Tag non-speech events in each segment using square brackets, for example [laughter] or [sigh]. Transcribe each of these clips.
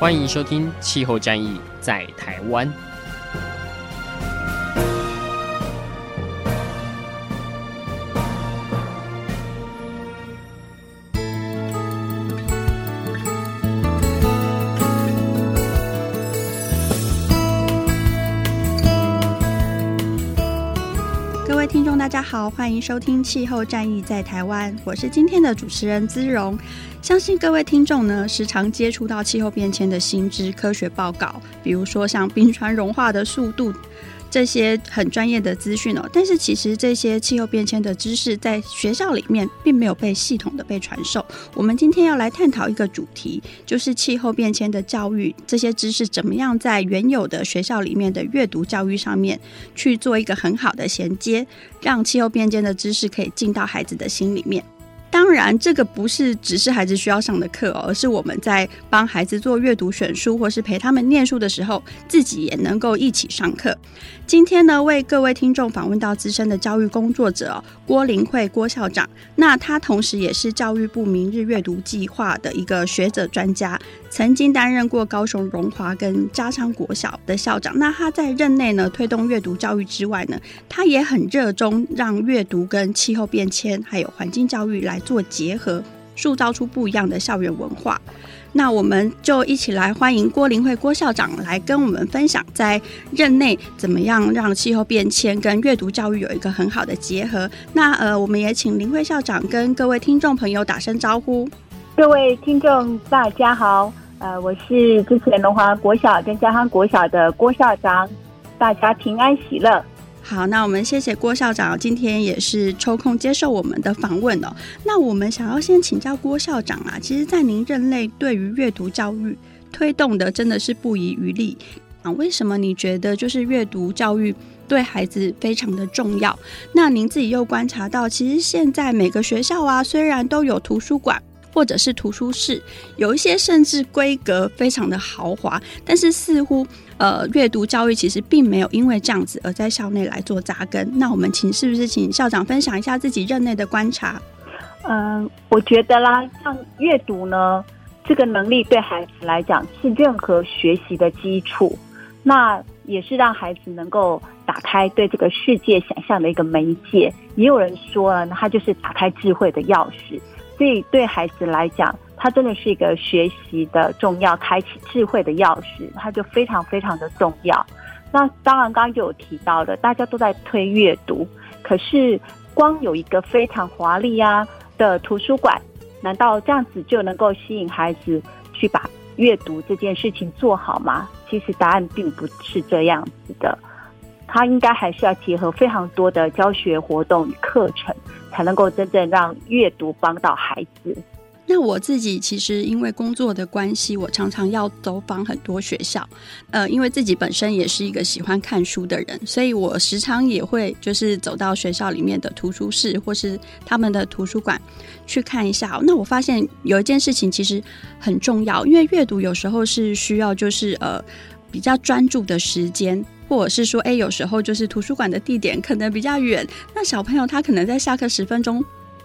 欢迎收听《气候战役在台湾》。收听《气候战役在台湾》，我是今天的主持人姿荣。相信各位听众呢，时常接触到气候变迁的新知、科学报告，比如说像冰川融化的速度。这些很专业的资讯哦，但是其实这些气候变迁的知识在学校里面并没有被系统的被传授。我们今天要来探讨一个主题，就是气候变迁的教育，这些知识怎么样在原有的学校里面的阅读教育上面去做一个很好的衔接，让气候变迁的知识可以进到孩子的心里面。当然，这个不是只是孩子需要上的课哦，而是我们在帮孩子做阅读选书，或是陪他们念书的时候，自己也能够一起上课。今天呢，为各位听众访问到资深的教育工作者郭林惠郭校长，那他同时也是教育部明日阅读计划的一个学者专家，曾经担任过高雄荣华跟家昌国小的校长。那他在任内呢，推动阅读教育之外呢，他也很热衷让阅读跟气候变迁还有环境教育来做结合，塑造出不一样的校园文化。那我们就一起来欢迎郭林慧郭校长来跟我们分享，在任内怎么样让气候变迁跟阅读教育有一个很好的结合。那呃，我们也请林慧校长跟各位听众朋友打声招呼。各位听众大家好，呃，我是之前龙华国小跟嘉康国小的郭校长，大家平安喜乐。好，那我们谢谢郭校长，今天也是抽空接受我们的访问哦。那我们想要先请教郭校长啊，其实，在您任内对于阅读教育推动的真的是不遗余力啊。为什么你觉得就是阅读教育对孩子非常的重要？那您自己又观察到，其实现在每个学校啊，虽然都有图书馆。或者是图书室，有一些甚至规格非常的豪华，但是似乎呃阅读教育其实并没有因为这样子而在校内来做扎根。那我们请是不是请校长分享一下自己任内的观察？嗯、我觉得啦，像阅读呢这个能力对孩子来讲是任何学习的基础，那也是让孩子能够打开对这个世界想象的一个媒介。也有人说了，它就是打开智慧的钥匙。所以对孩子来讲，它真的是一个学习的重要、开启智慧的钥匙，它就非常非常的重要。那当然，刚刚就有提到的，大家都在推阅读，可是光有一个非常华丽啊的图书馆，难道这样子就能够吸引孩子去把阅读这件事情做好吗？其实答案并不是这样子的，它应该还是要结合非常多的教学活动与课程。才能够真正让阅读帮到孩子。那我自己其实因为工作的关系，我常常要走访很多学校。呃，因为自己本身也是一个喜欢看书的人，所以我时常也会就是走到学校里面的图书室或是他们的图书馆去看一下。那我发现有一件事情其实很重要，因为阅读有时候是需要就是呃比较专注的时间。或者是说，哎，有时候就是图书馆的地点可能比较远，那小朋友他可能在下课十分钟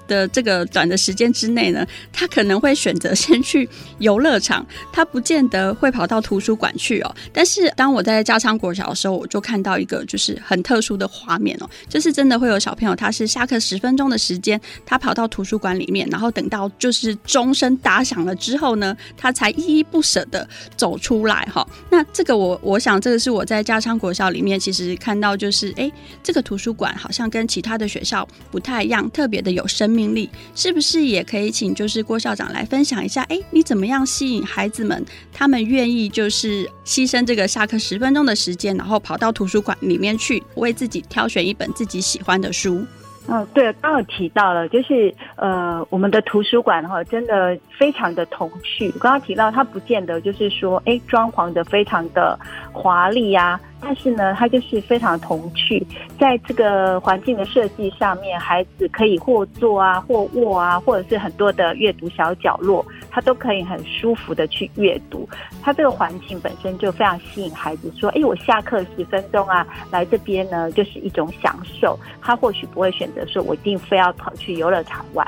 的这个短的时间之内呢，他可能会选择先去游乐场，[laughs] 他不见得会跑到图书馆去哦。但是当我在嘉昌国小的时候，我就看到一个就是很特殊的画面哦，就是真的会有小朋友，他是下课十分钟的时间，他跑到图书馆里面，然后等到就是钟声打响了之后呢，他才依依不舍的走出来哈。那这个我我想这个是我在嘉昌国小里面其实看到就是哎，这个图书馆好像跟其他的学校不太一样，特别的有生命力，是不是也可以请就是郭校长来分享一下？哎，你怎么样吸引孩子们，他们愿意就是牺牲这个下课十分钟的时间，然后跑到图书馆里面去，为自己挑选一本自己喜欢的书？嗯，对，刚刚提到了，就是呃，我们的图书馆哈，真的非常的童趣。刚刚提到，它不见得就是说，哎，装潢的非常的华丽呀。但是呢，它就是非常童趣，在这个环境的设计上面，孩子可以或坐啊，或卧啊，或者是很多的阅读小角落，他都可以很舒服的去阅读。它这个环境本身就非常吸引孩子，说，哎，我下课十分钟啊，来这边呢，就是一种享受。他或许不会选择说，我一定非要跑去游乐场玩。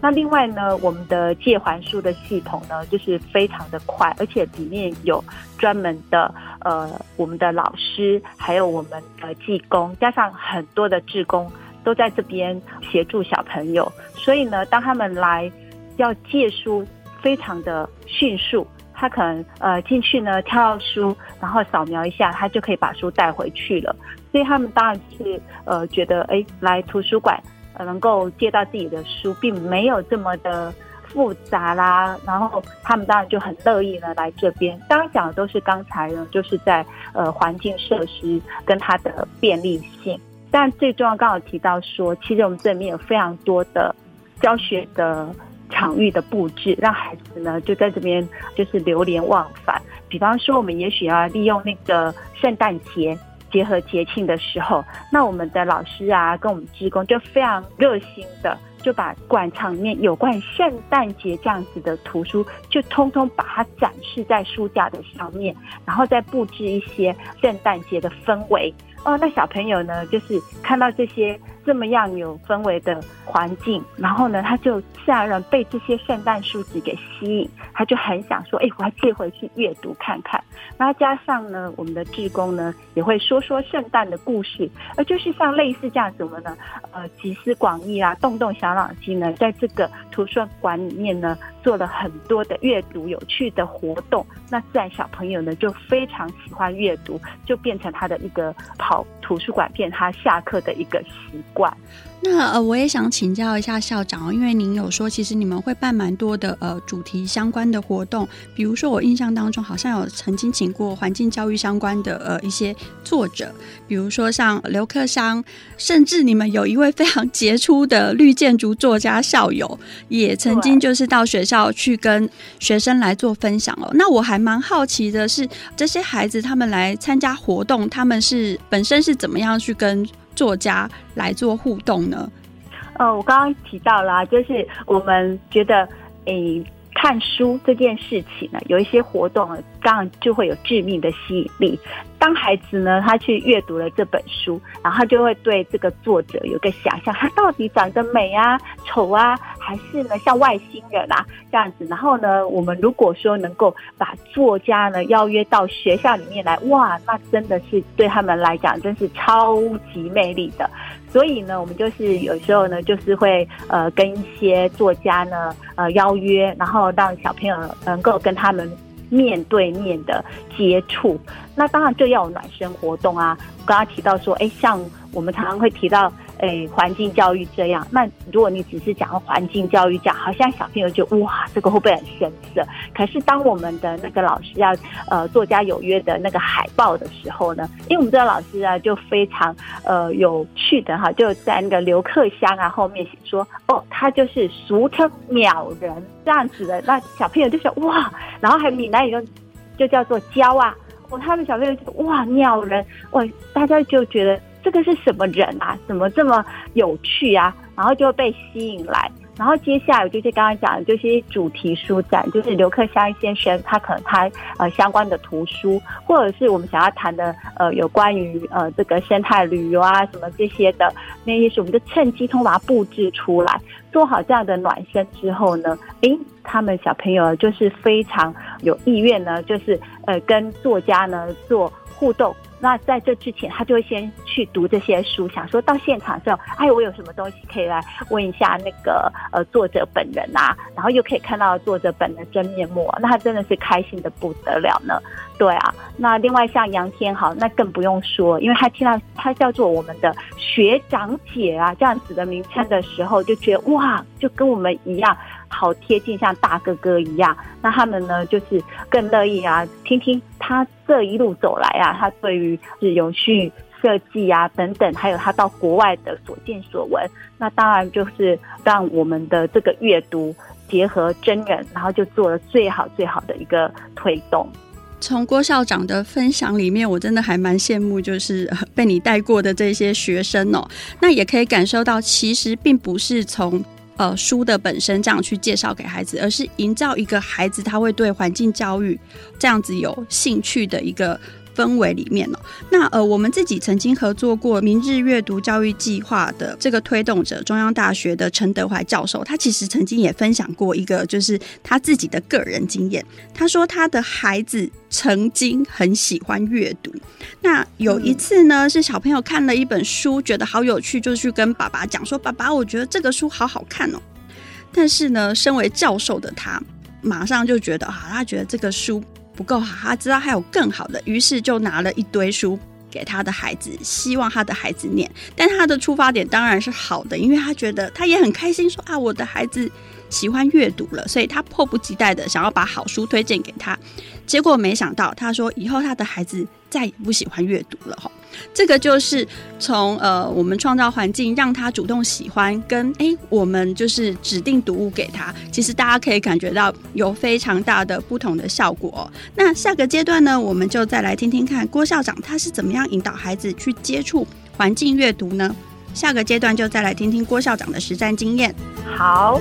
那另外呢，我们的借还书的系统呢，就是非常的快，而且里面有专门的呃，我们的老师，还有我们的技工，加上很多的志工都在这边协助小朋友。所以呢，当他们来要借书，非常的迅速，他可能呃进去呢，挑到书，然后扫描一下，他就可以把书带回去了。所以他们当然是呃觉得，哎，来图书馆。呃能够借到自己的书，并没有这么的复杂啦。然后他们当然就很乐意呢来这边。当然讲的都是刚才呢，就是在呃环境设施跟它的便利性。但最重要，刚好提到说，其实我们这里面有非常多的教学的场域的布置，让孩子呢就在这边就是流连忘返。比方说，我们也许要利用那个圣诞节。结合节庆的时候，那我们的老师啊，跟我们职工就非常热心的，就把馆场里面有关圣诞节这样子的图书，就通通把它展示在书架的上面，然后再布置一些圣诞节的氛围。哦，那小朋友呢，就是看到这些。这么样有氛围的环境，然后呢，他就自然而然被这些圣诞书籍给吸引，他就很想说：“哎，我要借回去阅读看看。”然后加上呢，我们的志工呢也会说说圣诞的故事，而就是像类似这样什么呢，呃，集思广益啊，动动小脑筋呢，在这个图书馆里面呢，做了很多的阅读有趣的活动。那自然小朋友呢就非常喜欢阅读，就变成他的一个跑图书馆，变他下课的一个习。那呃，我也想请教一下校长哦，因为您有说，其实你们会办蛮多的呃主题相关的活动，比如说我印象当中好像有曾经请过环境教育相关的呃一些作者，比如说像刘克商，甚至你们有一位非常杰出的绿建筑作家校友，也曾经就是到学校去跟学生来做分享哦。那我还蛮好奇的是，这些孩子他们来参加活动，他们是本身是怎么样去跟作家来做互动呢？呃，我刚刚提到啦，就是我们觉得，诶、看书这件事情呢，有一些活动，当然就会有致命的吸引力。当孩子呢，他去阅读了这本书，然后他就会对这个作者有个想象，他到底长得美啊、丑啊，还是呢像外星人啊这样子？然后呢，我们如果说能够把作家呢邀约到学校里面来，哇，那真的是对他们来讲真是超级魅力的。所以呢，我们就是有时候呢，就是会呃跟一些作家呢呃邀约，然后让小朋友能够跟他们。面对面的接触，那当然就要有暖身活动啊。刚刚提到说，哎，像我们常常会提到，哎，环境教育这样。那如果你只是讲环境教育讲，好像小朋友就哇，这个会不会很生涩？可是当我们的那个老师要呃作家有约的那个海报的时候呢，因为我们这个老师啊就非常呃有趣的哈，就在那个刘克襄啊后面写说，哦，他就是俗称鸟人这样子的。那小朋友就说哇，然后还闽南语就就叫做鸟啊。哦，他们小朋友就哇，鸟人哇，大家就觉得这个是什么人啊？怎么这么有趣啊？然后就被吸引来。然后接下来就是刚刚讲的，就是主题书展，就是刘克襄先生他可能他呃相关的图书，或者是我们想要谈的呃有关于呃这个生态旅游啊什么这些的那些事，我们就趁机通把它布置出来，做好这样的暖身之后呢，诶，他们小朋友就是非常有意愿呢，就是呃跟作家呢做互动。那在这之前，他就会先去读这些书，想说到现场之后，哎，我有什么东西可以来问一下那个呃作者本人啊，然后又可以看到作者本人真面目，那他真的是开心的不得了呢。对啊，那另外像杨天豪，那更不用说，因为他听到他叫做我们的学长姐啊这样子的名称的时候，就觉得哇，就跟我们一样。好贴近，像大哥哥一样。那他们呢，就是更乐意啊，听听他这一路走来啊，他对于是永续设计啊等等，还有他到国外的所见所闻，那当然就是让我们的这个阅读结合真人，然后就做了最好最好的一个推动。从郭校长的分享里面，我真的还蛮羡慕，就是被你带过的这些学生哦。那也可以感受到，其实并不是从呃书的本身这样去介绍给孩子，而是营造一个孩子他会对环境教育这样子有兴趣的一个。氛围里面哦，那呃，我们自己曾经合作过明日阅读教育计划的这个推动者，中央大学的陈德怀教授，他其实曾经也分享过一个，就是他自己的个人经验。他说他的孩子曾经很喜欢阅读，那有一次呢，是小朋友看了一本书，觉得好有趣，就去跟爸爸讲说：“爸爸，我觉得这个书好好看哦。”但是呢，身为教授的他，马上就觉得啊，他觉得这个书。不够好，他知道还有更好的，于是就拿了一堆书给他的孩子，希望他的孩子念。但他的出发点当然是好的，因为他觉得他也很开心说，啊，我的孩子喜欢阅读了，所以他迫不及待的想要把好书推荐给他。结果没想到，他说以后他的孩子再也不喜欢阅读了哈。这个就是从呃，我们创造环境让他主动喜欢，跟哎，我们就是指定读物给他，其实大家可以感觉到有非常大的不同的效果。那下个阶段呢，我们就再来听听看郭校长他是怎么样引导孩子去接触环境阅读呢？下个阶段就再来听听郭校长的实战经验。好。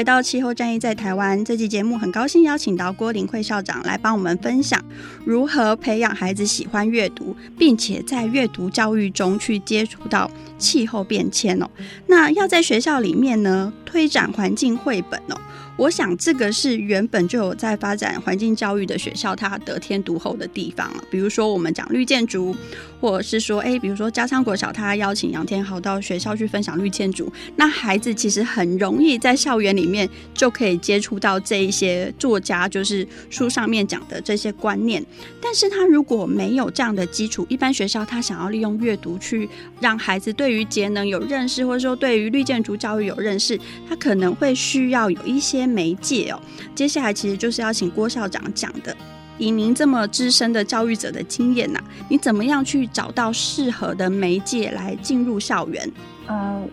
回到气候战役在台湾这期节目，很高兴邀请到郭林慧校长来帮我们分享如何培养孩子喜欢阅读，并且在阅读教育中去接触到气候变迁哦。那要在学校里面呢，推展环境绘本哦。我想这个是原本就有在发展环境教育的学校，它得天独厚的地方啊。比如说我们讲绿建筑，或者是说，哎，比如说嘉昌国小，他邀请杨天豪到学校去分享绿建筑，那孩子其实很容易在校园里面就可以接触到这一些作家，就是书上面讲的这些观念。但是他如果没有这样的基础，一般学校他想要利用阅读去让孩子对于节能有认识，或者说对于绿建筑教育有认识，他可能会需要有一些。媒介哦，接下来其实就是要请郭校长讲的。以您这么资深的教育者的经验呐、啊，你怎么样去找到适合的媒介来进入校园？嗯、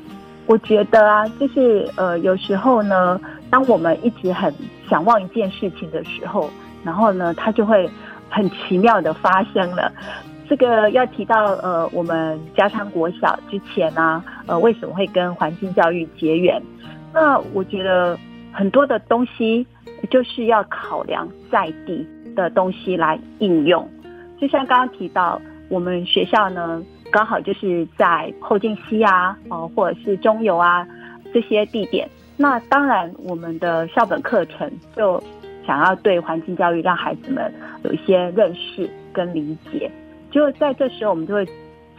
我觉得啊，就是呃，有时候呢，当我们一直很想望一件事情的时候，然后呢，它就会很奇妙的发生了。这个要提到呃，我们嘉昌国小之前呢、呃，为什么会跟环境教育结缘？那我觉得。很多的东西就是要考量在地的东西来应用，就像刚刚提到，我们学校呢刚好就是在后劲溪啊，哦或者是中游啊这些地点，那当然我们的校本课程就想要对环境教育让孩子们有一些认识跟理解，就在这时候我们就会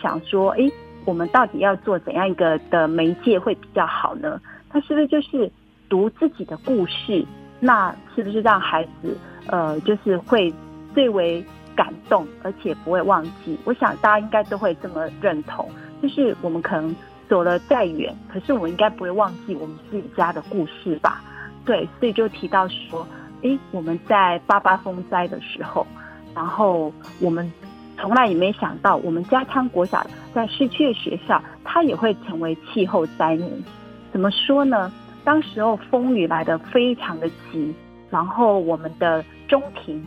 想说，诶，我们到底要做怎样一个的媒介会比较好呢？它是不是就是？读自己的故事，那是不是让孩子呃，就是会最为感动，而且不会忘记？我想大家应该都会这么认同，就是我们可能走了再远，可是我们应该不会忘记我们自己家的故事吧？对，所以就提到说，诶，我们在八八风灾的时候，然后我们从来也没想到，我们家昌国小在市区的学校，它也会成为气候灾民。怎么说呢？当时候风雨来得非常的急，然后我们的中庭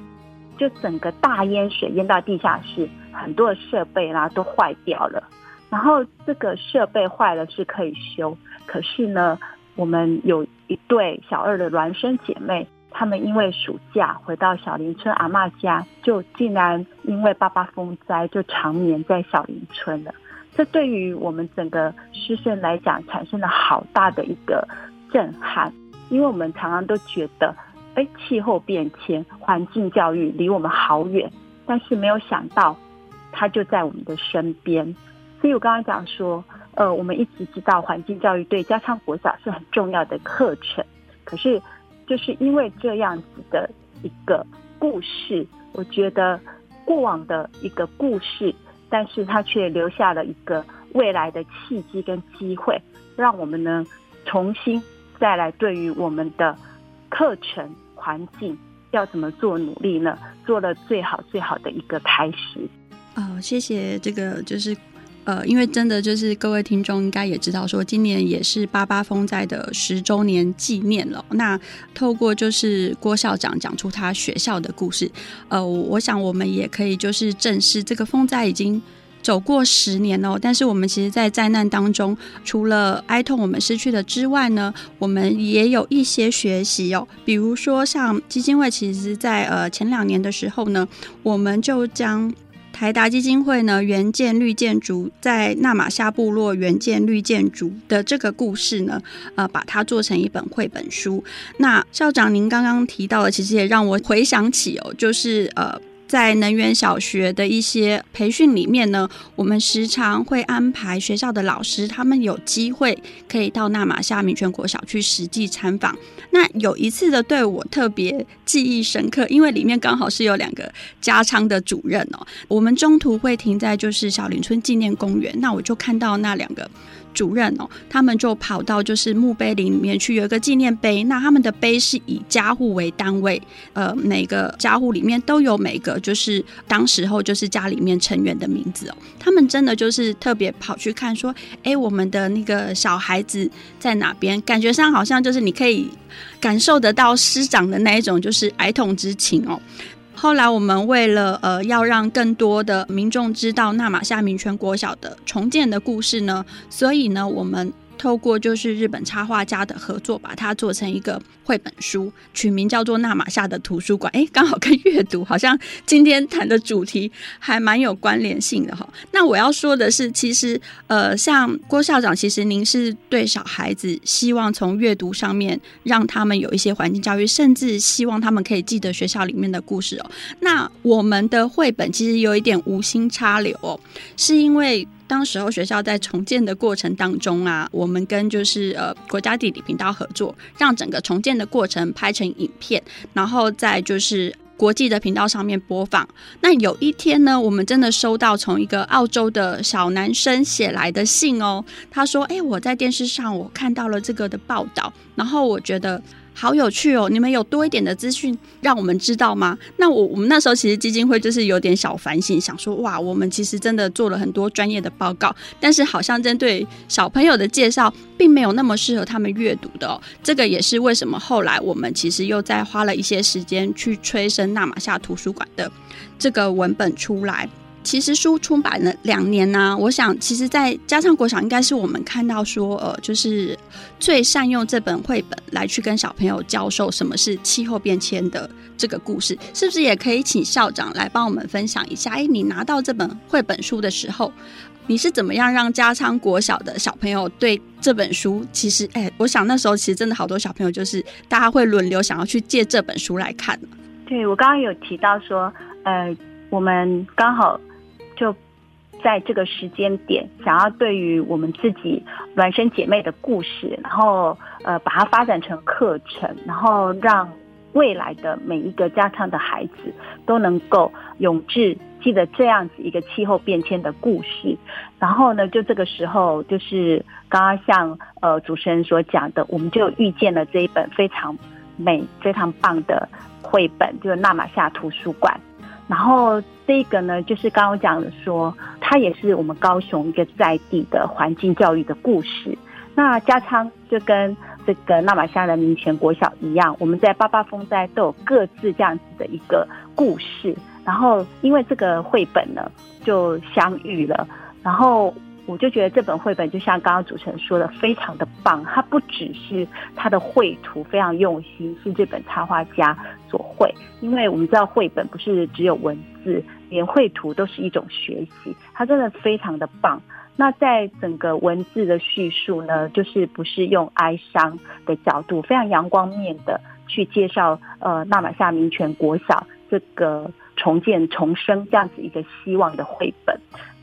就整个大淹水淹到地下室，很多的设备啦都坏掉了。然后这个设备坏了是可以修，可是呢，我们有一对小二的孪生姐妹，她们因为暑假回到小林村阿妈家，就竟然因为八八风灾就长眠在小林村了。这对于我们整个师生来讲，产生了好大的一个。震撼，因为我们常常都觉得，哎，气候变迁、环境教育离我们好远，但是没有想到，它就在我们的身边。所以我刚刚讲说，呃，我们一直知道环境教育对加昌国小是很重要的课程，可是就是因为这样子的一个故事，我觉得过往的一个故事，但是它却留下了一个未来的契机跟机会，让我们呢重新再来对于我们的课程环境要怎么做努力呢？做了最好最好的一个开始。哦，谢谢这个就是。呃，因为真的就是各位听众应该也知道，说今年也是八八风灾的十周年纪念了。那透过就是郭校长讲出他学校的故事，呃，我想我们也可以就是正视这个风灾已经走过十年哦。但是我们其实，在灾难当中，除了哀痛我们失去的之外呢，我们也有一些学习哦。比如说，像基金会，其实在呃前两年的时候呢，我们就将。台达基金会呢，援建绿建筑，在纳玛夏部落援建绿建筑的这个故事呢，呃，把它做成一本绘本书。那校长您刚刚提到的，其实也让我回想起哦，就是呃。在能源小学的一些培训里面呢，我们时常会安排学校的老师，他们有机会可以到纳玛夏民权国小去实际参访。那有一次的对我特别记忆深刻，因为里面刚好是有两个加昌的主任哦。我们中途会停在就是小林村纪念公园，那我就看到那两个。主任哦，他们就跑到就是墓碑林里面去，有一个纪念碑。那他们的碑是以家户为单位，呃，每个家户里面都有每个就是当时候就是家里面成员的名字哦。他们真的就是特别跑去看，说，哎，我们的那个小孩子在哪边？感觉上好像就是你可以感受得到师长的那一种就是哀痛之情哦。后来我们为了呃要让更多的民众知道纳玛夏民权国小的重建的故事呢，所以呢我们。透过就是日本插画家的合作，把它做成一个绘本书，取名叫做《纳玛夏的图书馆》。哎，刚好跟阅读好像今天谈的主题还蛮有关联性的哈。那我要说的是，其实呃，像郭校长，其实您是对小孩子希望从阅读上面让他们有一些环境教育，甚至希望他们可以记得学校里面的故事哦。那我们的绘本其实有一点无心插柳哦，是因为。当时候学校在重建的过程当中啊，我们跟就是呃国家地理频道合作，让整个重建的过程拍成影片，然后在就是国际的频道上面播放。那有一天呢，我们真的收到从一个澳洲的小男生写来的信哦，他说：“哎，我在电视上我看到了这个的报道，然后我觉得。”好有趣哦！你们有多一点的资讯让我们知道吗？那我我们那时候其实基金会就是有点小反省，想说哇，我们其实真的做了很多专业的报告，但是好像针对小朋友的介绍，并没有那么适合他们阅读的哦。这个也是为什么后来我们其实又再花了一些时间去催生纳玛夏图书馆的这个文本出来。其实书出版了两年呢、我想其实，在加昌国小应该是我们看到说，呃，就是最善用这本绘本来去跟小朋友教授什么是气候变迁的这个故事，是不是也可以请校长来帮我们分享一下？哎，你拿到这本绘本书的时候，你是怎么样让加昌国小的小朋友对这本书？其实，哎，我想那时候其实真的好多小朋友就是大家会轮流想要去借这本书来看。对，我刚刚有提到说，呃，我们刚好。就在这个时间点，想要对于我们自己孪生姐妹的故事，然后呃把它发展成课程，然后让未来的每一个加昌的孩子都能够永志记得这样子一个气候变迁的故事。然后呢，就这个时候，就是刚刚像呃主持人所讲的，我们就遇见了这一本非常美、非常棒的绘本，就是纳玛夏图书馆。然后这个呢，就是刚刚讲的说，它也是我们高雄一个在地的环境教育的故事。那加昌就跟这个纳玛夏人民权国小一样，我们在八八风灾都有各自这样子的一个故事。然后因为这个绘本呢，就相遇了，然后。我就觉得这本绘本就像刚刚主持人说的，非常的棒。它不只是它的绘图非常用心，是这本插画家所绘。因为我们知道绘本不是只有文字，连绘图都是一种学习。它真的非常的棒。那在整个文字的叙述呢，就是不是用哀伤的角度，非常阳光面的去介绍呃纳玛夏民权国小这个重建重生这样子一个希望的绘本。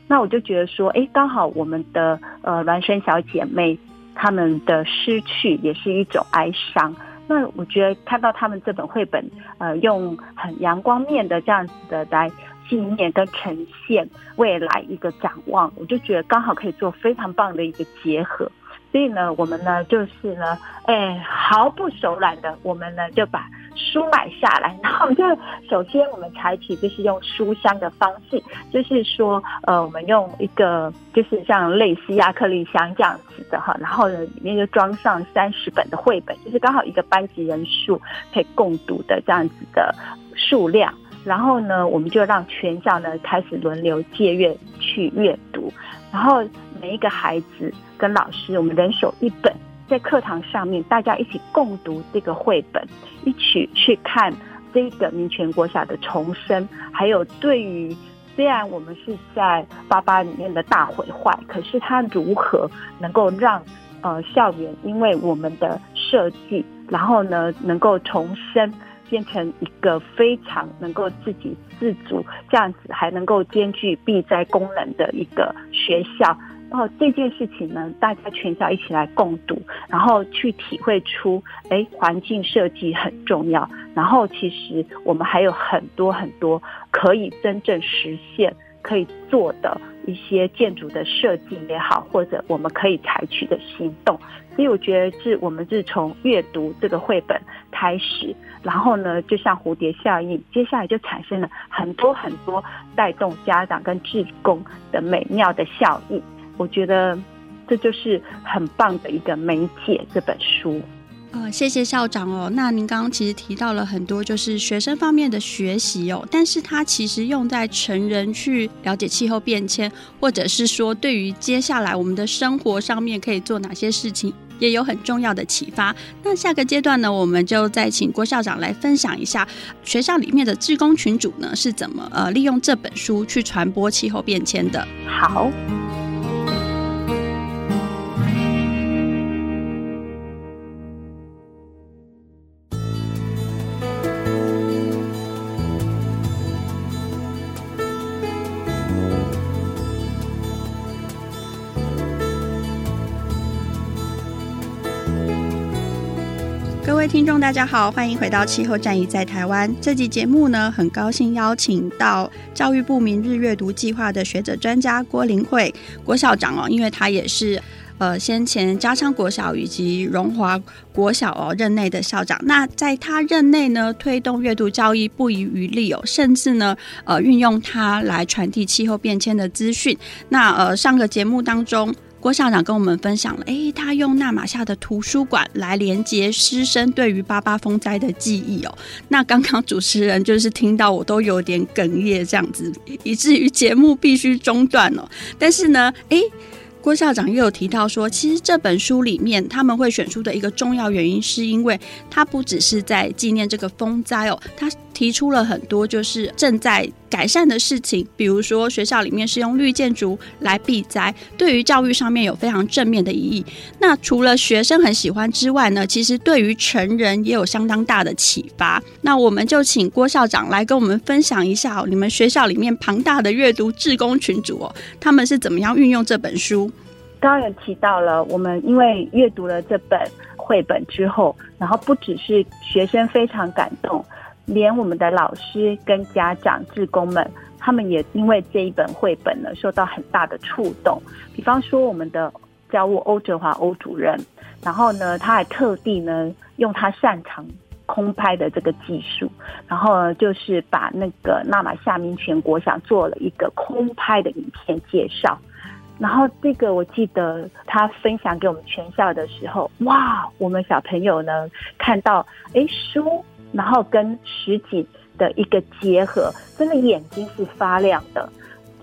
那我就觉得说，哎，刚好我们的呃孪生小姐妹她们的失去也是一种哀伤。那我觉得看到他们这本绘本，呃，用很阳光面的这样子的来纪念跟呈现未来一个展望，我就觉得刚好可以做非常棒的一个结合。所以呢，我们呢就是呢，哎，毫不手软的，我们呢就把书买下来。然后我们就首先我们采取就是用书箱的方式，就是说，呃，我们用一个就是像类似亚克力箱这样子的哈，然后呢里面就装上三十本的绘本，就是刚好一个班级人数可以共读的这样子的数量。然后呢，我们就让全校呢开始轮流借阅去阅读，然后每一个孩子。跟老师，我们人手一本，在课堂上面，大家一起共读这个绘本，一起去看这个民权国小的重生。还有，对于虽然我们是在八八里面的大毁坏，可是它如何能够让呃校园因为我们的设计，然后呢能够重生，变成一个非常能够自给自足，这样子还能够兼具避灾功能的一个学校。然后这件事情呢，大家全校一起来共读，然后去体会出，哎，环境设计很重要。然后其实我们还有很多很多可以真正实现、可以做的一些建筑的设计也好，或者我们可以采取的行动。所以我觉得是我们是从阅读这个绘本开始，然后呢，就像蝴蝶效应，接下来就产生了很多很多带动家长跟志工的美妙的效应。我觉得这就是很棒的一个媒介，这本书。呃，谢谢校长哦。那您刚刚其实提到了很多，就是学生方面的学习哦，但是它其实用在成人去了解气候变迁，或者是说对于接下来我们的生活上面可以做哪些事情，也有很重要的启发。那下个阶段呢，我们就再请郭校长来分享一下学校里面的志工群组呢是怎么呃利用这本书去传播气候变迁的。好。听众，大家好，欢迎回到《气候战役在台湾》这集节目呢，很高兴邀请到教育部明日阅读计划的学者专家郭林慧郭校长哦，因为他也是呃先前嘉昌国小以及荣华国小哦任内的校长，那在他任内呢，推动阅读教育不遗余力哦，甚至呢呃运用它来传递气候变迁的资讯。那呃上个节目当中。郭校长跟我们分享了，诶，他用纳玛夏的图书馆来连接师生对于八八风灾的记忆哦。那刚刚主持人就是听到我都有点哽咽这样子，以至于节目必须中断哦。但是呢，诶。郭校长又有提到说，其实这本书里面他们会选书的一个重要原因，是因为他不只是在纪念这个风灾哦，他提出了很多就是正在改善的事情，比如说学校里面是用绿建筑来避灾，对于教育上面有非常正面的意义。那除了学生很喜欢之外呢，其实对于成人也有相当大的启发。那我们就请郭校长来跟我们分享一下哦，你们学校里面庞大的阅读志工群组哦，他们是怎么样运用这本书？刚刚有提到了，我们因为阅读了这本绘本之后，然后不只是学生非常感动，连我们的老师跟家长、志工们，他们也因为这一本绘本呢，受到很大的触动。比方说，我们的教务欧哲华欧主任，然后呢，他还特地呢，用他擅长空拍的这个技术，然后呢，就是把那个纳玛夏明全国想做了一个空拍的影片介绍。然后这个我记得他分享给我们全校的时候，哇，我们小朋友呢看到哎书，然后跟实景的一个结合，真的眼睛是发亮的。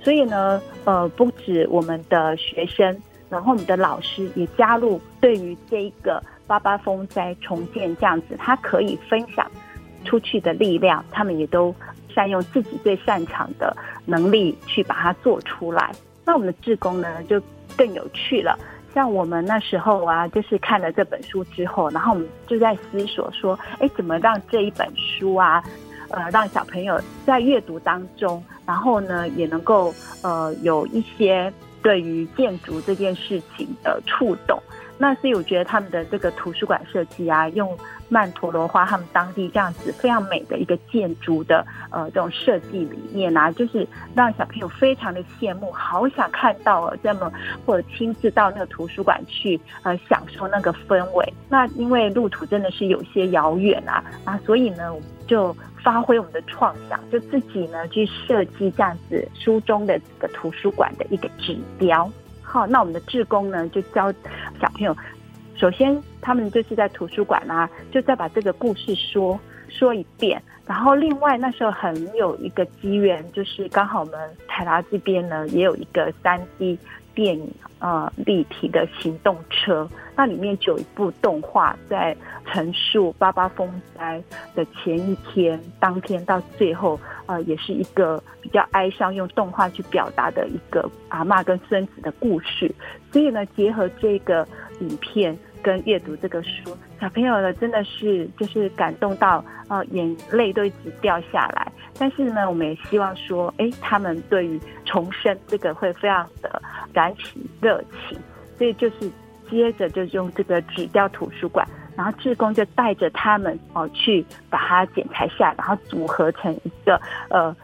所以呢，呃，不止我们的学生，然后我们的老师也加入，对于这一个八八风灾重建这样子，他可以分享出去的力量，他们也都善用自己最擅长的能力去把它做出来。那我们的志工呢，就更有趣了。像我们那时候啊，就是看了这本书之后，然后我们就在思索说，哎，怎么让这一本书啊，呃让小朋友在阅读当中，然后呢也能够呃有一些对于建筑这件事情的触动。那所以我觉得他们的这个图书馆设计啊，用曼陀罗花他们当地这样子非常美的一个建筑的呃这种设计理念啊，就是让小朋友非常的羡慕，好想看到哦这么或者亲自到那个图书馆去呃享受那个氛围。那因为路途真的是有些遥远啊啊，所以呢就发挥我们的创想，就自己呢去设计这样子书中的这个图书馆的一个指标。好，那我们的志工呢，就教小朋友，首先他们就是在图书馆啊，就再把这个故事说说一遍。然后另外那时候很有一个机缘，就是刚好我们台达这边呢也有一个三 D 电影呃立体的行动车，那里面就有一部动画在陈述八八风灾的前一天、当天到最后。呃，也是一个比较哀伤，用动画去表达的一个阿嬷跟孙子的故事。所以呢，结合这个影片跟阅读这个书，小朋友呢真的是就是感动到呃眼泪都一直掉下来。但是呢，我们也希望说，哎，他们对于重生这个会非常的燃起热情。所以就是接着就用这个纸雕图书馆。然后志工就带着他们哦去把它剪裁下，然后组合成一个呃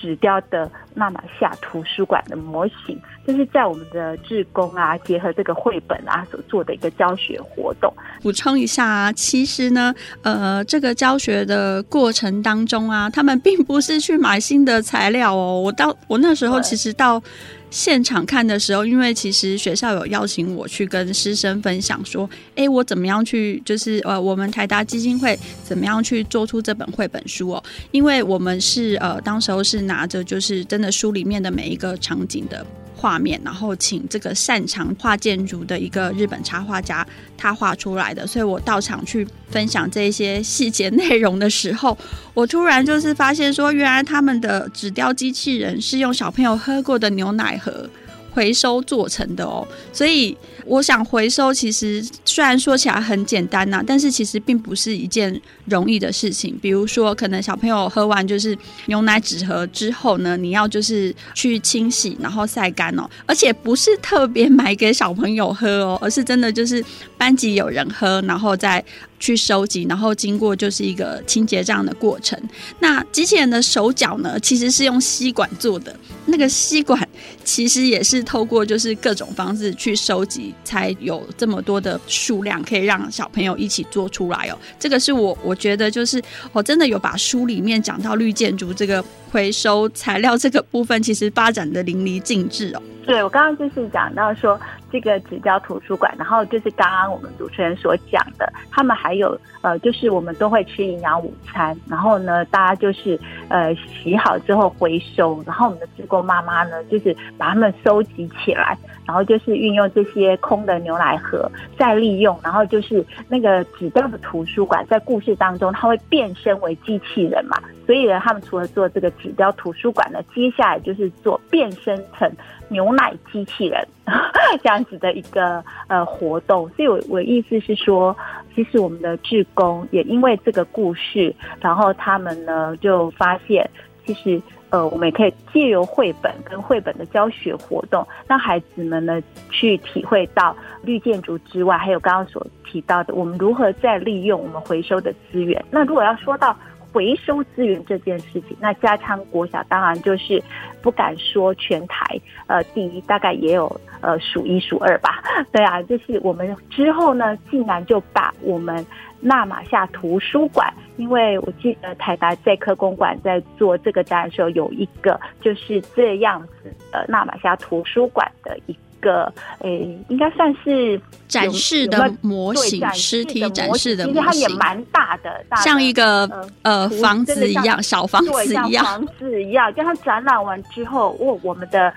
纸雕的纳马夏图书馆的模型，就是在我们的志工啊结合这个绘本啊所做的一个教学活动。补充一下啊，其实呢，呃，这个教学的过程当中啊，他们并不是去买新的材料哦。我到我那时候其实到。现场看的时候，因为其实学校有邀请我去跟师生分享说，哎，我怎么样去，就是呃，我们台达基金会怎么样去做出这本绘本书哦？因为我们是呃，当时候是拿着就是真的书里面的每一个场景的。画面，然后请这个擅长画建筑的一个日本插画家，他画出来的。所以我到场去分享这些细节内容的时候，我突然就是发现说，原来他们的纸雕机器人是用小朋友喝过的牛奶盒回收做成的哦，所以我想回收其实虽然说起来很简单呐、但是其实并不是一件容易的事情。比如说，可能小朋友喝完就是牛奶纸盒之后呢，你要就是去清洗，然后晒干哦，而且不是特别买给小朋友喝哦，而是真的就是班级有人喝，然后再去收集，然后经过就是一个清洁这样的过程。那机器人的手脚呢，其实是用吸管做的，那个吸管其实也是。透过就是各种方式去收集，才有这么多的数量可以让小朋友一起做出来哦。这个是我我觉得就是我真的有把书里面讲到绿建筑这个回收材料这个部分，其实发展的淋漓尽致哦。对，我刚刚就是讲到说这个纸雕图书馆，然后就是刚刚我们主持人所讲的，他们还有呃，就是我们都会吃营养午餐，然后呢，大家就是呃洗好之后回收，然后我们的志工妈妈呢，就是把它们收集起来，然后就是运用这些空的牛奶盒再利用，然后就是那个纸雕的图书馆在故事当中，它会变身为机器人嘛，所以呢，他们除了做这个纸雕图书馆呢，接下来就是做变身成牛奶机器人 [laughs] 这样子的一个呃活动，所以我我意思是说，其实我们的志工也因为这个故事，然后他们呢就发现，其实呃我们也可以借由绘本跟绘本的教学活动，让孩子们呢去体会到绿建筑之外，还有刚刚所提到的，我们如何再利用我们回收的资源。那如果要说到回收资源这件事情，那加昌国小当然就是不敢说全台呃第一，大概也有呃数一数二吧。[laughs] 对啊，就是我们之后呢，竟然就把我们纳玛夏图书馆，因为我记得台达在科公馆在做这个展的时候，有一个就是这样子的纳玛夏图书馆的一个。个诶，应该算是展示的模型，实体展示的模型，其实它也蛮大的，大的像一个呃，呃房子一样，小房子一样，房子一样。就它展览完之后，我我们的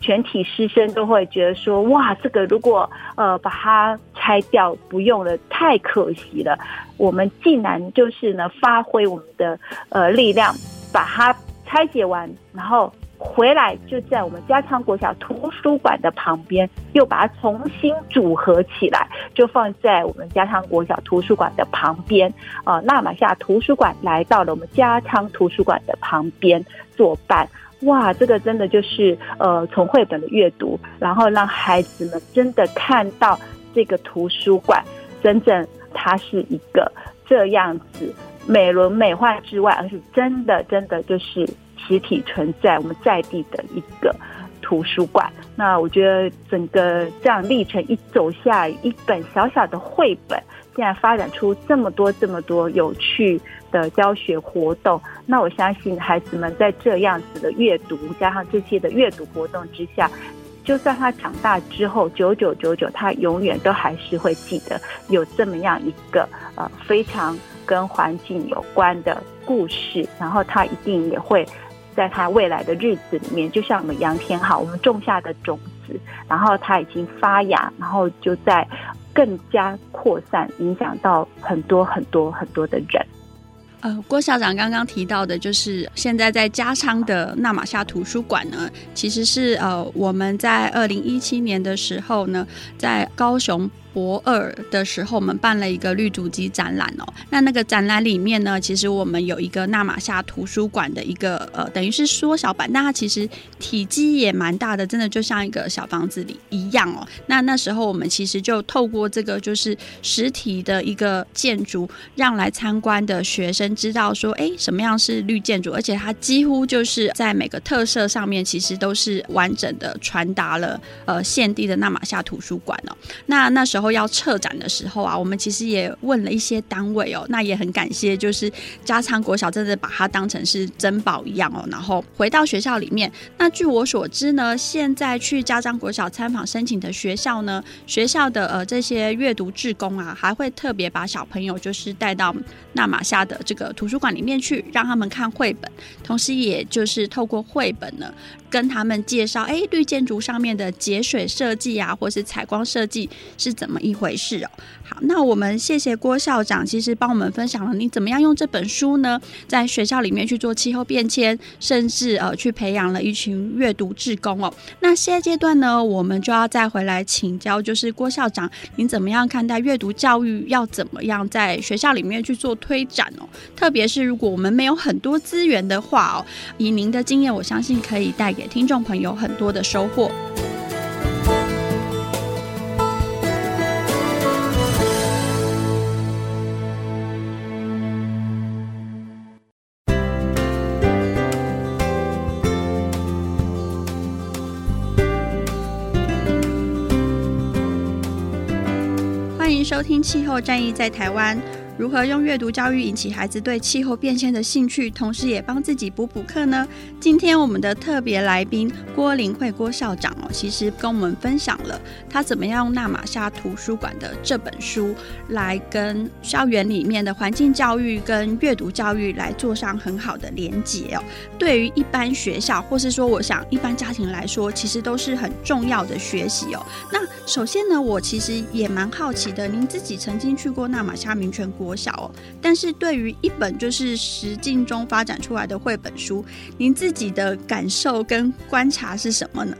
全体师生都会觉得说，哇，这个如果呃把它拆掉不用了，太可惜了。我们竟然就是呢，发挥我们的呃力量，把它拆解完，然后。回来就在我们加昌国小图书馆的旁边，又把它重新组合起来，就放在我们加昌国小图书馆的旁边。啊、呃，那玛夏图书馆来到了我们加昌图书馆的旁边作伴。哇，这个真的就是呃，从绘本的阅读，然后让孩子们真的看到这个图书馆，真正它是一个这样子美轮美奂之外，而是真的真的就是。实体存在我们在地的一个图书馆，那我觉得整个这样历程一走下，一本小小的绘本，竟然发展出这么多这么多有趣的教学活动，那我相信孩子们在这样子的阅读加上这些的阅读活动之下，就算他长大之后，九九九九，他永远都还是会记得有这么样一个呃非常跟环境有关的故事，然后他一定也会。在他未来的日子里面，就像我们杨天好，我们种下的种子，然后它已经发芽，然后就在更加扩散，影响到很多很多很多的人。呃，郭校长刚刚提到的，就是现在在加昌的纳玛夏图书馆呢，其实是呃我们在二零一七年的时候呢，在高雄。博二的时候，我们办了一个绿足机展览哦。那那个展览里面呢，其实我们有一个纳玛夏图书馆的一个呃，等于是缩小版，但它其实体积也蛮大的，真的就像一个小房子里一样哦。那那时候我们其实就透过这个就是实体的一个建筑，让来参观的学生知道说，哎，什么样是绿建筑，而且它几乎就是在每个特色上面，其实都是完整的传达了呃现地的纳玛夏图书馆哦。那那时候。然后要撤展的时候啊，我们其实也问了一些单位哦，那也很感谢，就是加昌国小真的把它当成是珍宝一样哦。然后回到学校里面，那据我所知呢，现在去加昌国小参访申请的学校呢，学校的呃这些阅读志工啊，还会特别把小朋友就是带到那玛夏的这个图书馆里面去，让他们看绘本，同时也就是透过绘本呢。跟他们介绍，哎，绿建筑上面的节水设计啊，或是采光设计是怎么一回事哦？好，那我们谢谢郭校长，其实帮我们分享了你怎么样用这本书呢，在学校里面去做气候变迁，甚至呃去培养了一群阅读志工哦。那现阶段呢，我们就要再回来请教，就是郭校长，您怎么样看待阅读教育要怎么样在学校里面去做推展哦？特别是如果我们没有很多资源的话哦，以您的经验，我相信可以带。给听众朋友很多的收获。听《气候战役在台湾》。如何用阅读教育引起孩子对气候变迁的兴趣，同时也帮自己补补课呢？今天我们的特别来宾郭林慧郭校长哦，其实跟我们分享了他怎么样用纳玛夏图书馆的这本书来跟校园里面的环境教育跟阅读教育来做上很好的连结哦。对于一般学校，或是说我想一般家庭来说，其实都是很重要的学习哦。那首先呢，我其实也蛮好奇的，您自己曾经去过纳玛夏民权国多小哦，但是对于一本就是实境中发展出来的绘本书，您自己的感受跟观察是什么呢？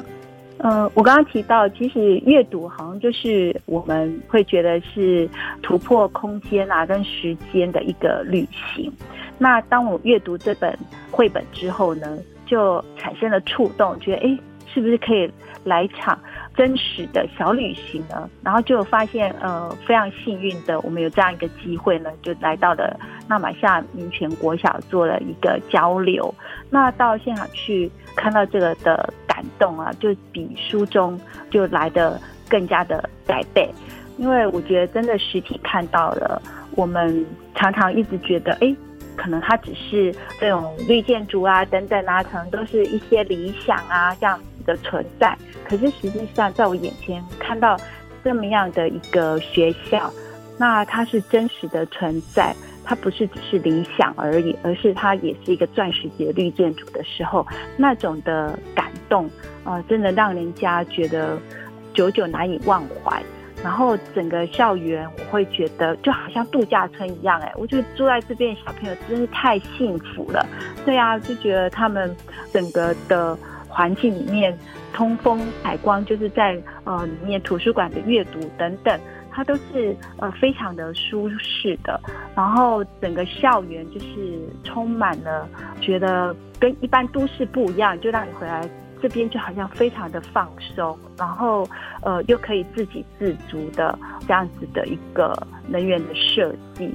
呃，我刚刚提到，其实阅读好像就是我们会觉得是突破空间啊跟时间的一个旅行。那当我阅读这本绘本之后呢，就产生了触动，觉得哎，是不是可以来场？真实的小旅行呢，然后就发现，呃，非常幸运的，我们有这样一个机会呢，就来到了那玛夏民权国小做了一个交流。那到现场去看到这个的感动啊，就比书中就来得更加的百倍。因为我觉得真的实体看到了，我们常常一直觉得，哎，可能它只是这种绿建筑啊等等啊，可能都是一些理想啊这样的存在。可是实际上，在我眼前看到这么样的一个学校，那它是真实的存在，它不是只是理想而已，而是它也是一个钻石级绿建筑的时候，那种的感动啊、真的让人家觉得久久难以忘怀。然后整个校园，我会觉得就好像度假村一样，哎，我觉得住在这边小朋友真是太幸福了。对啊，就觉得他们整个的。环境里面，通风采光，就是在呃里面图书馆的阅读等等，它都是呃非常的舒适的。然后整个校园就是充满了，觉得跟一般都市不一样，就让你回来这边就好像非常的放松，然后呃又可以自给自足的这样子的一个能源的设计。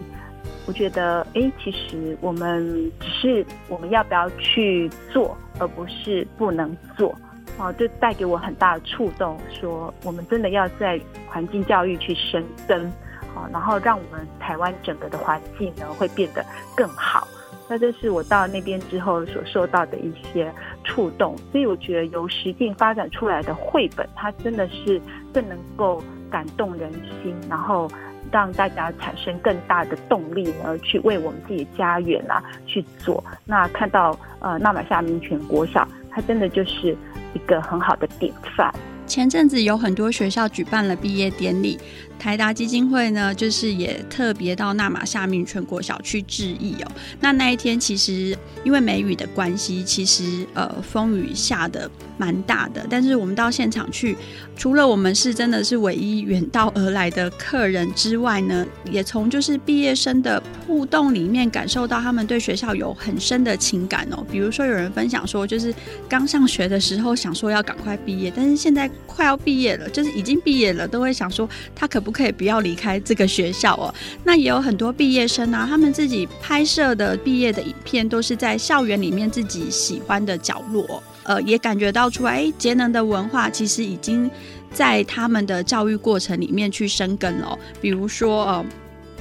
我觉得，哎，其实我们只是我们要不要去做，而不是不能做，哦，就带给我很大的触动。说我们真的要在环境教育去深耕，好，然后让我们台湾整个的环境呢会变得更好。那这是我到那边之后所受到的一些触动。所以我觉得由实境发展出来的绘本，它真的是更能够感动人心，然后。让大家产生更大的动力呢，去为我们自己的家园啊去做。那看到呃，那玛夏民权国小，它真的就是一个很好的典范。前阵子有很多学校举办了毕业典礼。台达基金会呢，就是也特别到那玛夏民权国小区致意哦。那那一天其实因为梅雨的关系，其实呃风雨下得蛮大的。但是我们到现场去，除了我们是真的是唯一远道而来的客人之外呢，也从就是毕业生的互动里面感受到他们对学校有很深的情感哦。比如说有人分享说，就是刚上学的时候想说要赶快毕业，但是现在快要毕业了，就是已经毕业了，都会想说他可不。可以不要离开这个学校哦。那也有很多毕业生啊，他们自己拍摄的毕业的影片都是在校园里面自己喜欢的角落，呃，也感觉到出来，哎，节能的文化其实已经在他们的教育过程里面去生根了。比如说，呃，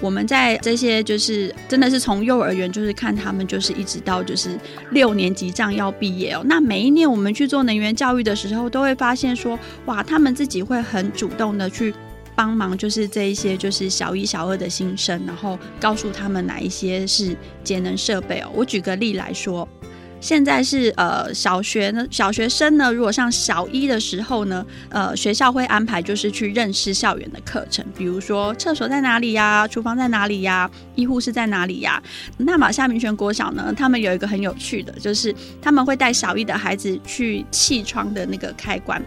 我们在这些就是真的是从幼儿园就是看他们就是一直到就是六年级这样要毕业哦。那每一年我们去做能源教育的时候，都会发现说，哇，他们自己会很主动的去。帮忙就是这一些，就是小一、小二的新生，然后告诉他们哪一些是节能设备哦。我举个例来说，现在是呃小学呢，小学生呢，如果上小一的时候呢，呃学校会安排就是去认识校园的课程，比如说厕所在哪里呀，厨房在哪里呀，医护室在哪里呀。那玛夏明泉国小呢，他们有一个很有趣的，就是他们会带小一的孩子去气窗的那个开关。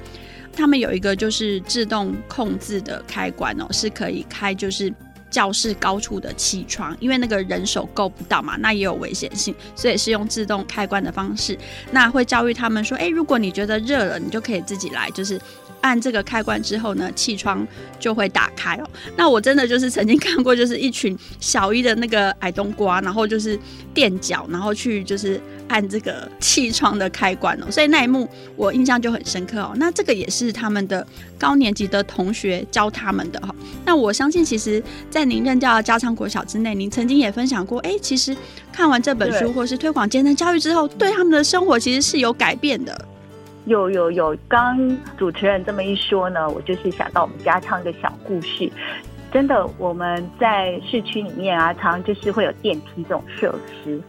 他们有一个就是自动控制的开关哦，是可以开就是教室高处的气窗，因为那个人手够不到嘛，那也有危险性，所以是用自动开关的方式。那会教育他们说，诶，如果你觉得热了，你就可以自己来，就是。按这个开关之后呢，气窗就会打开哦。那我真的就是曾经 [laughs] 看过，就是一群小一的那个矮冬瓜，然后就是垫脚，然后去就是按这个气窗的开关哦。所以那一幕我印象就很深刻哦。那这个也是他们的高年级的同学教他们的哈。那我相信，其实，在您任教的嘉昌国小之内，您曾经也分享过，哎，其实看完这本书或是推广节能教育之后，对他们的生活其实是有改变的。有有有，刚主持人这么一说呢，我就是想到我们家唱一个小故事。真的，我们在市区里面啊，常常就是会有电梯这种设施。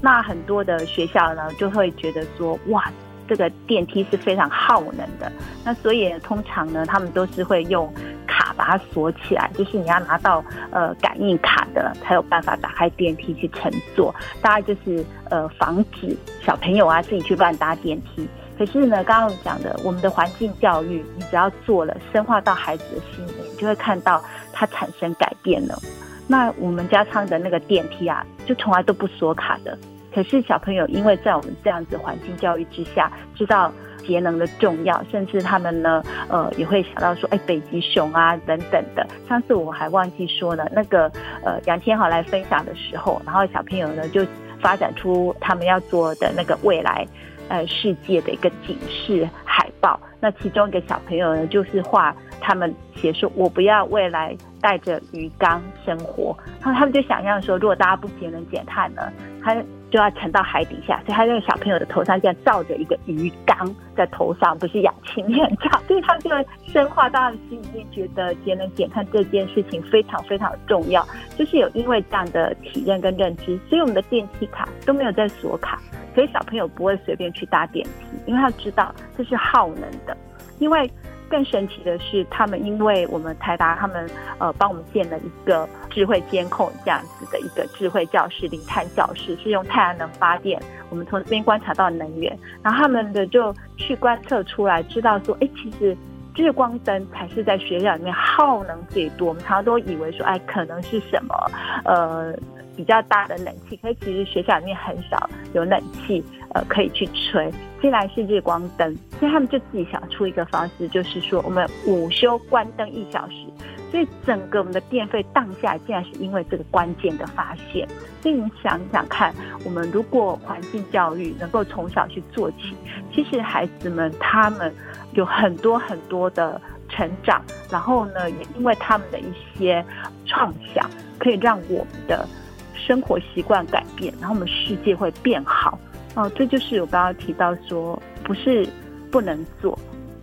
那很多的学校呢，就会觉得说，哇，这个电梯是非常耗能的。那所以通常呢，他们都是会用卡把它锁起来，就是你要拿到呃感应卡的，才有办法打开电梯去乘坐。大概就是呃防止小朋友啊自己去乱搭电梯。可是呢，刚刚讲的，我们的环境教育，你只要做了，深化到孩子的心里，你就会看到它产生改变了。那我们家昌的那个电梯啊，就从来都不锁卡的。可是小朋友因为在我们这样子环境教育之下，知道节能的重要，甚至他们呢，呃，也会想到说，哎，北极熊啊等等的。上次我还忘记说了，那个呃杨千豪来分享的时候，然后小朋友呢就发展出他们要做的那个未来。呃，世界的一个警示海报。那其中一个小朋友呢，就是画他们写说：“我不要未来带着鱼缸生活。”然后他们就想象说，如果大家不节能减碳呢，他就要沉到海底下。所以他那个小朋友的头上这样罩着一个鱼缸在头上，不是氧气面罩。所以他就深化到他的心里面，觉得节能减碳这件事情非常非常重要。就是有因为这样的体验跟认知，所以我们的电梯卡都没有在锁卡。所以小朋友不会随便去搭电梯，因为他知道这是耗能的。因为更神奇的是，他们因为我们台达他们呃帮我们建了一个智慧监控这样子的一个智慧教室、零碳教室，是用太阳能发电。我们从这边观察到能源，然后他们的就去观测出来，知道说，哎，其实日光灯才是在学校里面耗能最多。我们常常都以为说，哎，可能是什么呃比较大的冷气，可是其实学校里面很少有冷气呃可以去吹。既然是日光灯，所以他们就自己想出一个方式，就是说我们午休关灯一小时，所以整个我们的电费降下来，竟然是因为这个关键的发现。所以你想想看，我们如果环境教育能够从小去做起，其实孩子们他们有很多很多的成长，然后呢，也因为他们的一些创想，可以让我们的生活习惯改变，然后我们世界会变好。哦，这就是我刚刚提到说，不是不能做，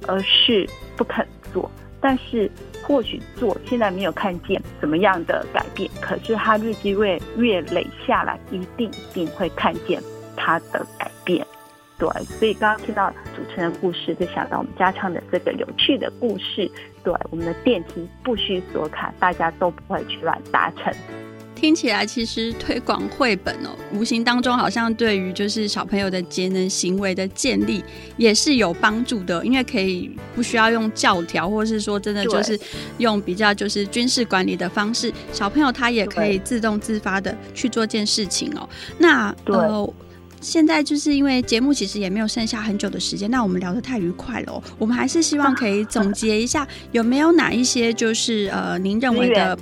而是不肯做。但是或许做现在没有看见怎么样的改变，可是他日积月月累下来，一定一定会看见他的改变。对，所以刚刚听到主持人故事，就想到我们家昌的这个有趣的故事。对，我们的电梯不需锁卡，大家都不会去乱搭乘。听起来其实推广绘本哦，无形当中好像对于就是小朋友的节能行为的建立也是有帮助的，因为可以不需要用教条，或是说真的就是用比较就是军事管理的方式，小朋友他也可以自动自发的去做件事情哦。那呃，现在就是因为节目其实也没有剩下很久的时间，那我们聊得太愉快了，我们还是希望可以总结一下，有没有哪一些就是呃您认为的。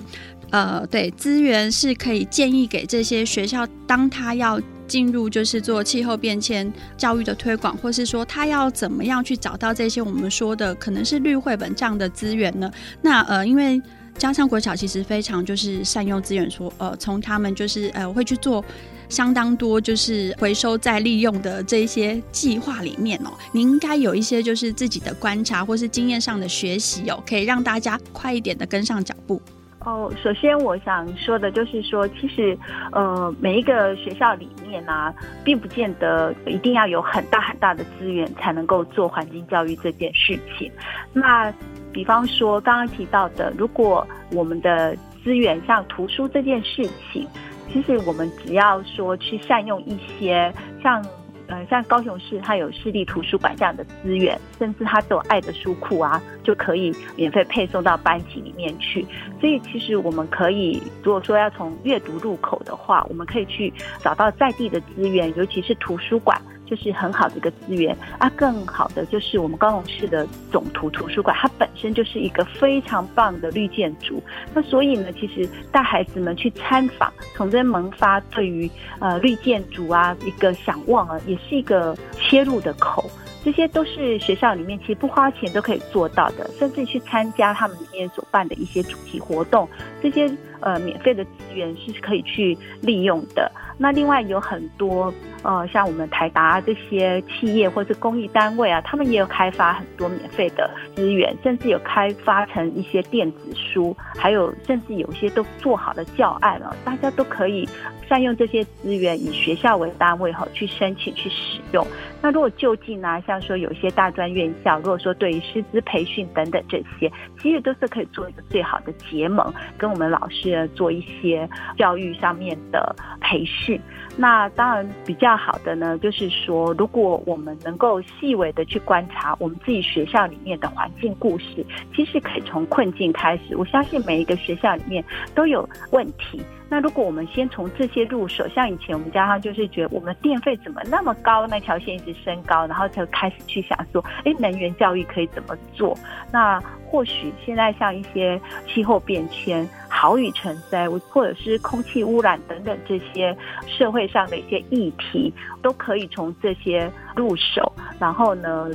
呃，对，资源是可以建议给这些学校，当他要进入就是做气候变迁教育的推广，或是说他要怎么样去找到这些我们说的可能是绿绘本这样的资源呢？那呃，因为嘉昌国小其实非常就是善用资源说，呃，从他们就是呃会去做相当多就是回收再利用的这一些计划里面哦，你应该有一些就是自己的观察或是经验上的学习哦，可以让大家快一点的跟上脚步。哦，首先我想说的就是说，其实，呃，每一个学校里面呢、并不见得一定要有很大很大的资源才能够做环境教育这件事情。那比方说刚刚提到的，如果我们的资源像图书这件事情，其实我们只要说去善用一些像。嗯，像高雄市，它有市立图书馆这样的资源，甚至它都有爱的书库啊，就可以免费配送到班级里面去。所以，其实我们可以，如果说要从阅读入口的话，我们可以去找到在地的资源，尤其是图书馆。就是很好的一个资源啊，更好的就是我们高雄市的总图图书馆，它本身就是一个非常棒的绿建筑。那所以呢，其实带孩子们去参访，从这萌发对于呃绿建筑啊一个想望啊，也是一个切入的口。这些都是学校里面其实不花钱都可以做到的，甚至去参加他们里面所办的一些主题活动，这些呃免费的资源是可以去利用的。那另外有很多呃，像我们台达这些企业或是公益单位啊，他们也有开发很多免费的资源，甚至有开发成一些电子书，还有甚至有些都做好的教案了，大家都可以善用这些资源，以学校为单位哈去申请去使用。那如果就近啊，像说有一些大专院校，如果说对于师资培训等等这些，其实都是可以做一个最好的结盟，跟我们老师做一些教育上面的培训。那当然比较好的呢，就是说，如果我们能够细微的去观察我们自己学校里面的环境故事，其实可以从困境开始。我相信每一个学校里面都有问题。那如果我们先从这些入手，像以前我们家上就是觉得我们电费怎么那么高，那条线一直升高，然后才开始去想说，哎，能源教育可以怎么做？那或许现在像一些气候变迁、豪雨成灾，或者是空气污染等等这些社会上的一些议题，都可以从这些入手。然后呢，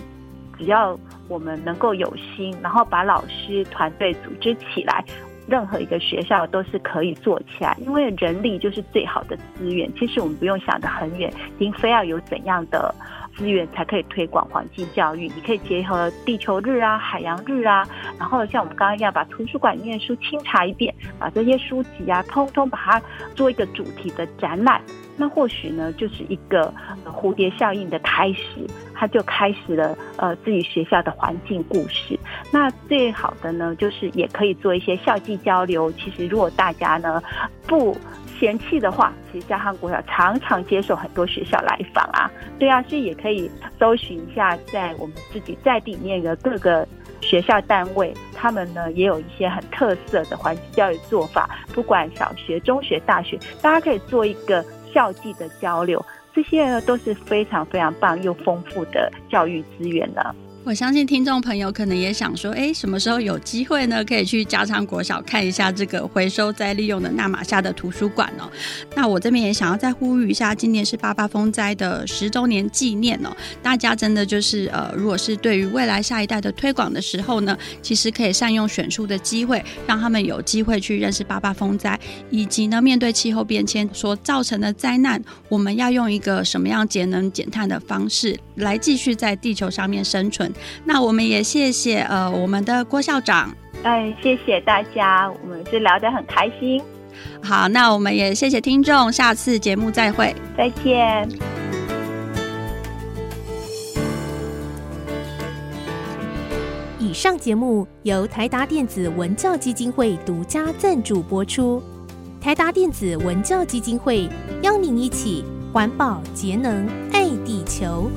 只要我们能够有心，然后把老师团队组织起来。任何一个学校都是可以做起来，因为人力就是最好的资源。其实我们不用想得很远，一定非要有怎样的资源才可以推广环境教育。你可以结合地球日啊、海洋日啊，然后像我们刚刚一样，把图书馆里面书清查一遍，把这些书籍啊，通通把它做一个主题的展览。那或许呢，就是一个蝴蝶效应的开始，它就开始了呃自己学校的环境故事。那最好的呢，就是也可以做一些校际交流。其实如果大家呢不嫌弃的话，其实嘉汉国小常常接受很多学校来访啊。对啊，所以也可以搜寻一下，在我们自己在地里面的各个学校单位，他们呢也有一些很特色的环境教育做法。不管小学、中学、大学，大家可以做一个校际的交流，这些呢都是非常非常棒又丰富的教育资源呢。我相信听众朋友可能也想说，哎，什么时候有机会呢？可以去嘉昌国小看一下这个回收再利用的那玛夏的图书馆哦。那我这边也想要再呼吁一下，今年是八八风灾的十周年纪念哦。大家真的就是呃，如果是对于未来下一代的推广的时候呢，其实可以善用选书的机会，让他们有机会去认识八八风灾，以及呢，面对气候变迁所造成的灾难，我们要用一个什么样节能减碳的方式来继续在地球上面生存。那我们也谢谢呃我们的郭校长，哎，谢谢大家，我们是聊得很开心。好，那我们也谢谢听众，下次节目再会，再见。以上节目由台达电子文教基金会独家赞助播出，台达电子文教基金会邀您一起环保节能爱地球。